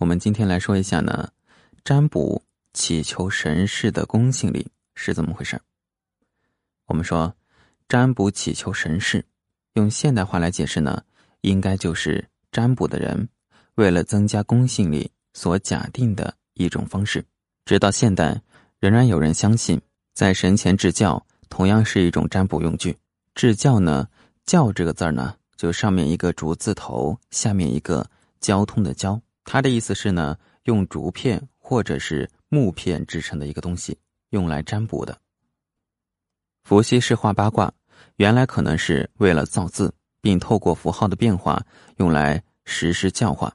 我们今天来说一下呢，占卜祈求神事的公信力是怎么回事我们说，占卜祈求神事，用现代话来解释呢，应该就是占卜的人为了增加公信力所假定的一种方式。直到现代，仍然有人相信，在神前置教同样是一种占卜用具。置教呢，教这个字儿呢，就上面一个竹字头，下面一个交通的交。他的意思是呢，用竹片或者是木片制成的一个东西，用来占卜的。伏羲氏画八卦，原来可能是为了造字，并透过符号的变化用来实施教化，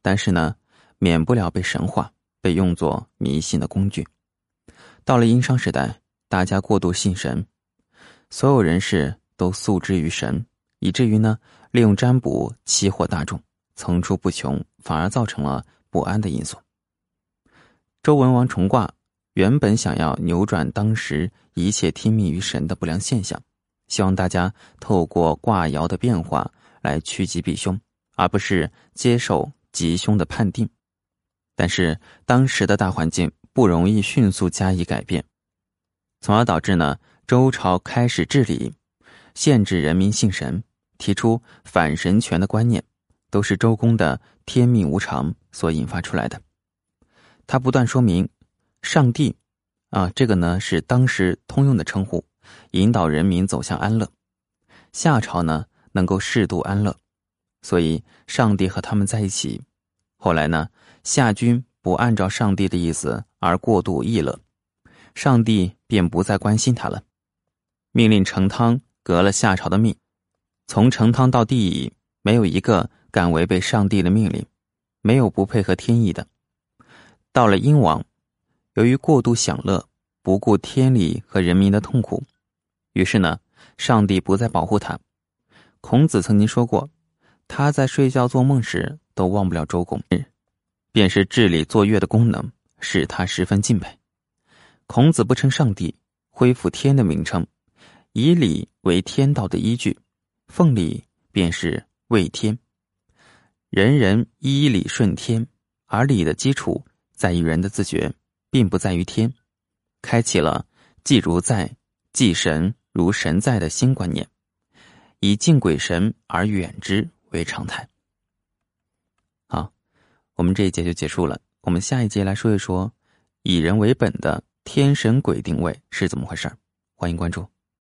但是呢，免不了被神化，被用作迷信的工具。到了殷商时代，大家过度信神，所有人士都诉之于神，以至于呢，利用占卜欺惑大众。层出不穷，反而造成了不安的因素。周文王重卦原本想要扭转当时一切听命于神的不良现象，希望大家透过卦爻的变化来趋吉避凶，而不是接受吉凶的判定。但是当时的大环境不容易迅速加以改变，从而导致呢周朝开始治理，限制人民信神，提出反神权的观念。都是周公的天命无常所引发出来的。他不断说明，上帝，啊，这个呢是当时通用的称呼，引导人民走向安乐。夏朝呢能够适度安乐，所以上帝和他们在一起。后来呢，夏君不按照上帝的意思而过度逸乐，上帝便不再关心他了，命令成汤革了夏朝的命。从成汤到帝，没有一个。敢违背上帝的命令，没有不配合天意的。到了殷王，由于过度享乐，不顾天理和人民的痛苦，于是呢，上帝不再保护他。孔子曾经说过，他在睡觉做梦时都忘不了周公，便是治理作乐的功能，使他十分敬佩。孔子不称上帝，恢复天的名称，以礼为天道的依据，奉礼便是为天。人人依礼顺天，而礼的基础在于人的自觉，并不在于天。开启了祭如在，祭神如神在的新观念，以敬鬼神而远之为常态。好，我们这一节就结束了。我们下一节来说一说以人为本的天神鬼定位是怎么回事欢迎关注。